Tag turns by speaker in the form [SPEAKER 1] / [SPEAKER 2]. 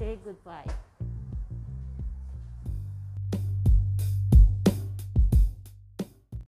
[SPEAKER 1] say goodbye.